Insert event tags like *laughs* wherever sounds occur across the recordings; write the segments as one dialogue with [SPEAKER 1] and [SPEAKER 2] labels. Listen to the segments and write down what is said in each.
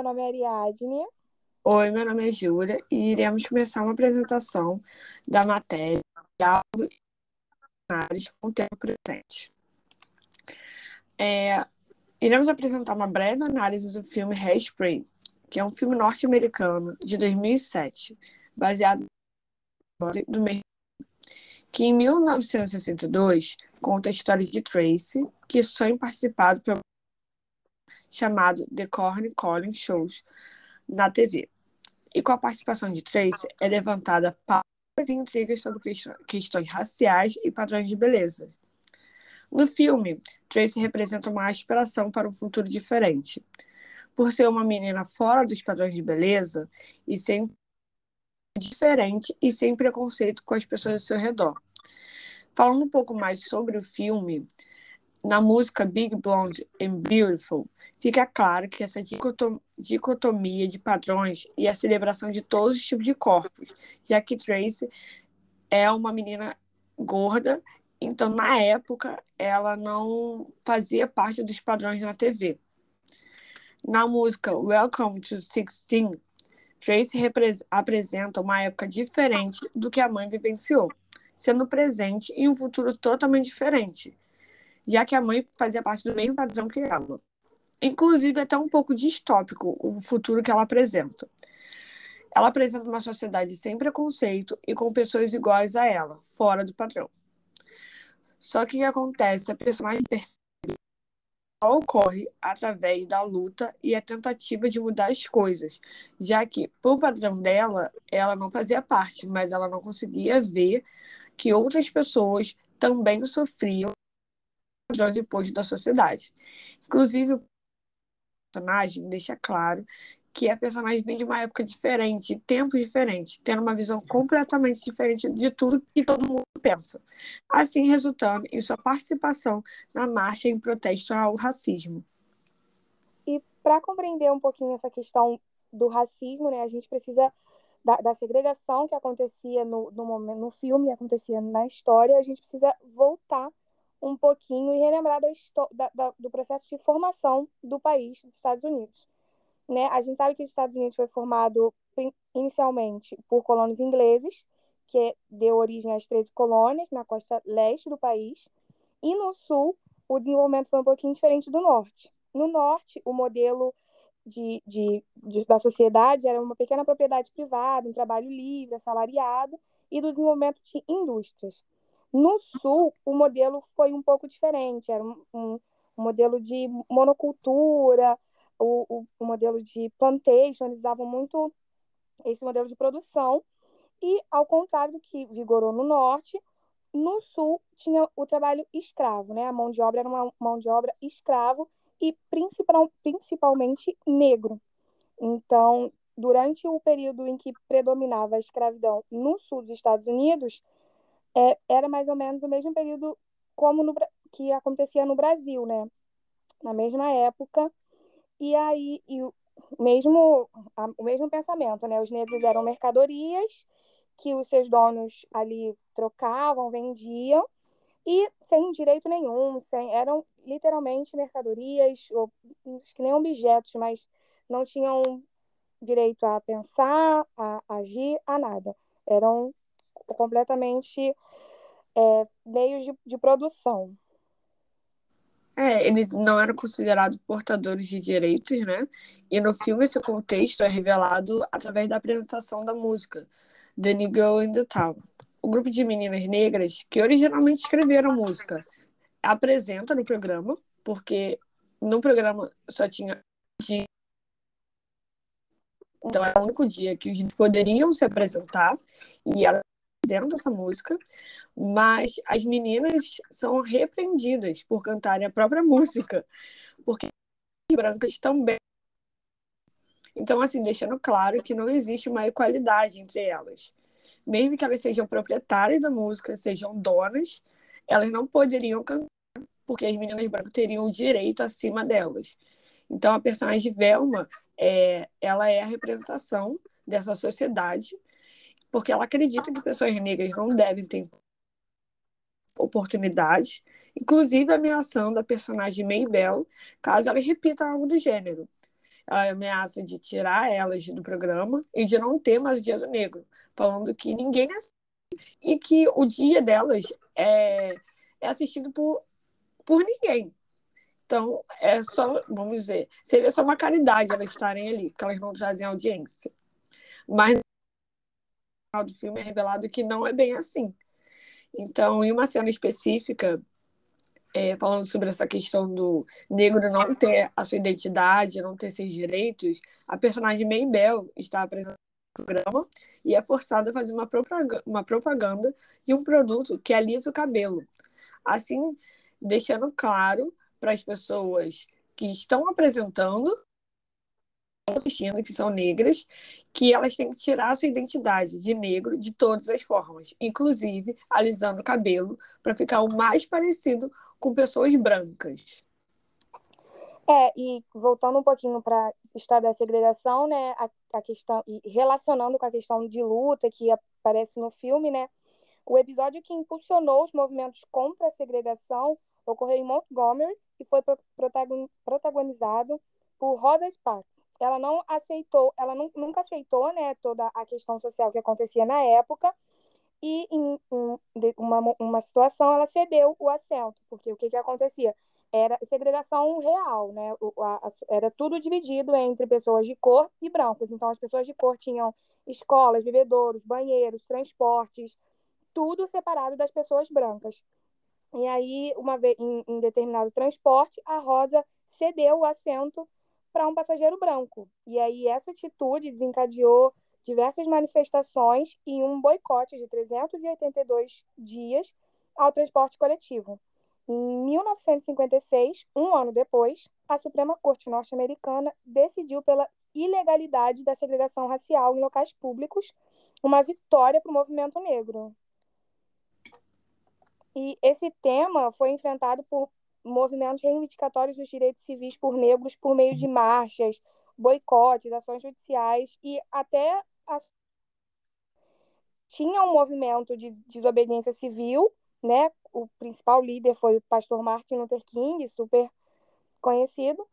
[SPEAKER 1] meu nome é Ariadne.
[SPEAKER 2] Oi, meu nome é Júlia e iremos começar uma apresentação da matéria Diálogo e com o tempo presente. É, iremos apresentar uma breve análise do filme Hairspray, que é um filme norte-americano de 2007, baseado do mesmo que em 1962 conta a história de Tracy, que sonha em participar do programa chamado The Corny Collins Shows na TV. E com a participação de Tracy é levantada pautas e intrigas sobre questões raciais e padrões de beleza. No filme, Tracy representa uma aspiração para um futuro diferente. Por ser uma menina fora dos padrões de beleza e sem diferente e sem preconceito com as pessoas ao seu redor. Falando um pouco mais sobre o filme, na música Big Blonde and Beautiful, fica claro que essa dicotomia de padrões e a celebração de todos os tipos de corpos, já que Tracy é uma menina gorda, então na época ela não fazia parte dos padrões na TV. Na música Welcome to Sixteen, Tracy apresenta uma época diferente do que a mãe vivenciou, sendo presente em um futuro totalmente diferente, já que a mãe fazia parte do mesmo padrão que ela. Inclusive, é até um pouco distópico o futuro que ela apresenta. Ela apresenta uma sociedade sem preconceito e com pessoas iguais a ela, fora do padrão. Só que o que acontece? A personagem percebe só ocorre através da luta e a tentativa de mudar as coisas, já que, por padrão dela, ela não fazia parte, mas ela não conseguia ver que outras pessoas também sofriam padrões impostos da sociedade. Inclusive, o personagem deixa claro que a personagem vem de uma época diferente, tempos diferentes, tendo uma visão completamente diferente de tudo que todo mundo pensa. Assim, resultando em sua participação na marcha em protesto ao racismo.
[SPEAKER 1] E para compreender um pouquinho essa questão do racismo, né, a gente precisa da, da segregação que acontecia no, no, momento, no filme, acontecia na história, a gente precisa voltar um pouquinho e relembrar da, da, do processo de formação do país, dos Estados Unidos. Né? A gente sabe que os Estados Unidos foi formado inicialmente por colonos ingleses, que deu origem às 13 colônias na costa leste do país, e no sul o desenvolvimento foi um pouquinho diferente do norte. No norte, o modelo de, de, de, da sociedade era uma pequena propriedade privada, um trabalho livre, assalariado, e do desenvolvimento de indústrias. No sul, o modelo foi um pouco diferente, era um, um, modelo de monocultura, o, o, o modelo de plantation, eles usavam muito esse modelo de produção, e ao contrário do que vigorou no norte, no sul tinha o trabalho escravo, né? A mão de obra era uma mão de obra escravo e principal, principalmente negro. Então, durante o período em que predominava a escravidão no sul dos Estados Unidos, é, era mais ou menos o mesmo período como no, que acontecia no Brasil, né? Na mesma época, e aí, e o mesmo, a, o mesmo pensamento, né? Os negros eram mercadorias que os seus donos ali trocavam, vendiam, e sem direito nenhum, sem, eram literalmente mercadorias, ou acho que nem objetos, mas não tinham direito a pensar, a agir, a nada. Eram completamente é, meios de, de produção.
[SPEAKER 2] É, eles não eram considerados portadores de direitos, né? E no filme esse contexto é revelado através da apresentação da música The New Girl in the Town. O grupo de meninas negras que originalmente escreveram música apresenta no programa, porque no programa só tinha dia. Então era o único dia que os poderiam se apresentar e ela apresenta essa música, mas as meninas são repreendidas por cantarem a própria música, porque as brancas também. Então, assim, deixando claro que não existe uma equalidade entre elas. Mesmo que elas sejam proprietárias da música, sejam donas, elas não poderiam cantar, porque as meninas brancas teriam o direito acima delas. Então, a personagem Velma, é, ela é a representação dessa sociedade porque ela acredita que pessoas negras não devem ter oportunidades, inclusive ameaçando a personagem Maybell caso ela repita algo do gênero. ela ameaça de tirar elas do programa e de não ter mais o Dia do Negro, falando que ninguém e que o dia delas é, é assistido por, por ninguém. Então, é só, vamos dizer, seria só uma caridade elas estarem ali, porque elas não trazem audiência. Mas final do filme é revelado que não é bem assim. Então, em uma cena específica, é, falando sobre essa questão do negro não ter a sua identidade, não ter seus direitos, a personagem Maybell está apresentando o programa e é forçada a fazer uma propaganda, uma propaganda de um produto que alisa o cabelo. Assim, deixando claro para as pessoas que estão apresentando assistindo, que são negras, que elas têm que tirar a sua identidade de negro de todas as formas, inclusive alisando o cabelo para ficar o mais parecido com pessoas brancas.
[SPEAKER 1] É, e voltando um pouquinho para a história da segregação, né, a, a questão e relacionando com a questão de luta que aparece no filme, né, o episódio que impulsionou os movimentos contra a segregação ocorreu em Montgomery e foi protagonizado por Rosa Sparks. Ela não aceitou, ela não, nunca aceitou, né, toda a questão social que acontecia na época e em, em uma, uma situação ela cedeu o assento, porque o que, que acontecia? Era segregação real, né? O, a, era tudo dividido entre pessoas de cor e brancos. Então, as pessoas de cor tinham escolas, bebedouros, banheiros, transportes, tudo separado das pessoas brancas. E aí, uma vez em, em determinado transporte, a Rosa cedeu o assento para um passageiro branco. E aí, essa atitude desencadeou diversas manifestações e um boicote de 382 dias ao transporte coletivo. Em 1956, um ano depois, a Suprema Corte norte-americana decidiu pela ilegalidade da segregação racial em locais públicos, uma vitória para o movimento negro. E esse tema foi enfrentado por movimentos reivindicatórios dos direitos civis por negros por meio de marchas, boicotes, ações judiciais e até a... tinha um movimento de desobediência civil, né? O principal líder foi o pastor Martin Luther King, super conhecido,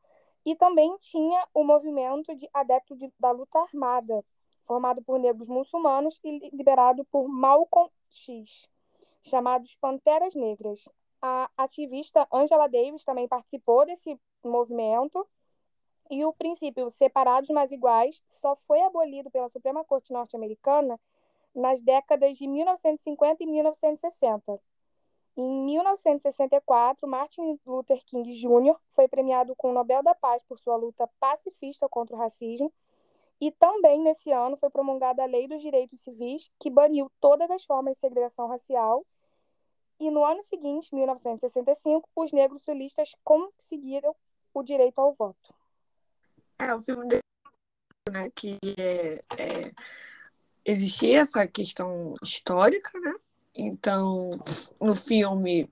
[SPEAKER 1] e também tinha o movimento de adepto de, da luta armada, formado por negros muçulmanos e liderado por Malcolm X, chamados Panteras Negras. A ativista Angela Davis também participou desse movimento e o princípio separados mas iguais só foi abolido pela Suprema Corte norte-americana nas décadas de 1950 e 1960. Em 1964, Martin Luther King Jr. foi premiado com o Nobel da Paz por sua luta pacifista contra o racismo, e também nesse ano foi promulgada a Lei dos Direitos Civis, que baniu todas as formas de segregação racial. E no ano seguinte, 1965, os negros sulistas conseguiram o direito ao voto.
[SPEAKER 2] É, o filme dele, né, que é, é, existia essa questão histórica, né? Então, no filme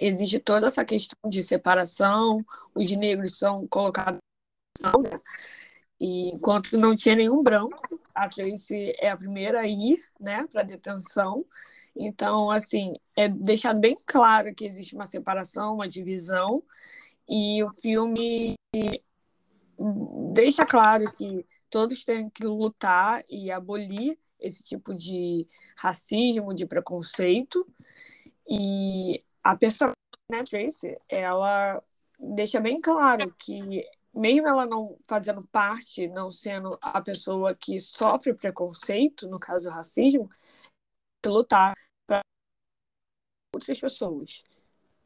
[SPEAKER 2] existe toda essa questão de separação, os negros são colocados né? e enquanto não tinha nenhum branco, a Tracy é a primeira a ir, né, para detenção. Então, assim, é deixar bem claro que existe uma separação, uma divisão, e o filme deixa claro que todos têm que lutar e abolir esse tipo de racismo, de preconceito. E a personagem, né, Tracy, ela deixa bem claro que mesmo ela não fazendo parte, não sendo a pessoa que sofre preconceito, no caso racismo, lutar para outras pessoas.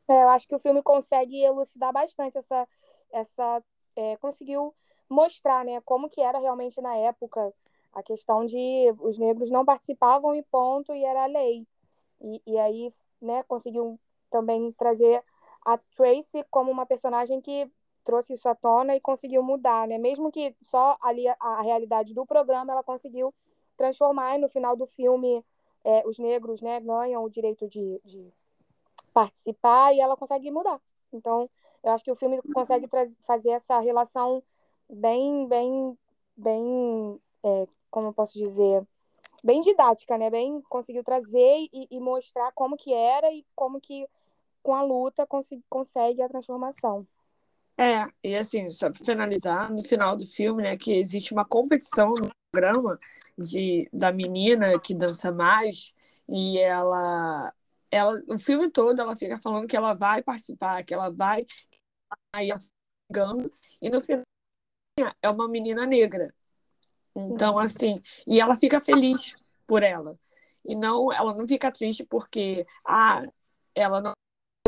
[SPEAKER 1] É, eu acho que o filme consegue elucidar bastante essa, essa é, conseguiu mostrar né, como que era realmente na época a questão de os negros não participavam e ponto, e era a lei. E, e aí né, conseguiu também trazer a Tracy como uma personagem que trouxe isso à tona e conseguiu mudar, né? Mesmo que só ali a, a realidade do programa ela conseguiu transformar e no final do filme é, os negros né, ganham o direito de, de participar e ela consegue mudar. Então, eu acho que o filme consegue fazer essa relação bem, bem, bem, é, como eu posso dizer, bem didática, né? Bem conseguiu trazer e, e, mostrar como que era e como que com a luta cons consegue a transformação.
[SPEAKER 2] É, e assim, só para finalizar, no final do filme, né, que existe uma competição no programa de, da menina que dança mais, e ela, ela, o filme todo, ela fica falando que ela vai participar, que ela vai, aí ela e no final é uma menina negra. Então, assim, e ela fica feliz por ela. E não, ela não fica triste porque, ah, ela não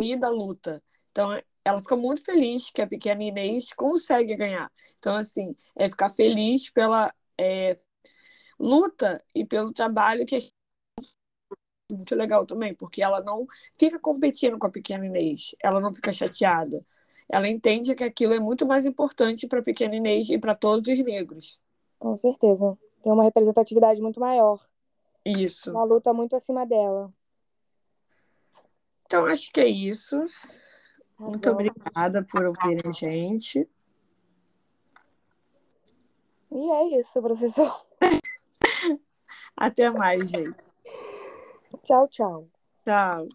[SPEAKER 2] é da luta. Então, ela fica muito feliz que a pequena Inês consegue ganhar. Então, assim, é ficar feliz pela é, luta e pelo trabalho que é muito legal também, porque ela não fica competindo com a pequena Inês, ela não fica chateada. Ela entende que aquilo é muito mais importante para a pequena Inês e para todos os negros.
[SPEAKER 1] Com certeza. Tem uma representatividade muito maior.
[SPEAKER 2] Isso.
[SPEAKER 1] Uma luta muito acima dela.
[SPEAKER 2] Então, acho que é isso. Muito obrigada por ouvir a gente.
[SPEAKER 1] E é isso, professor. *laughs*
[SPEAKER 2] Até mais, gente.
[SPEAKER 1] Tchau, tchau.
[SPEAKER 2] Tchau.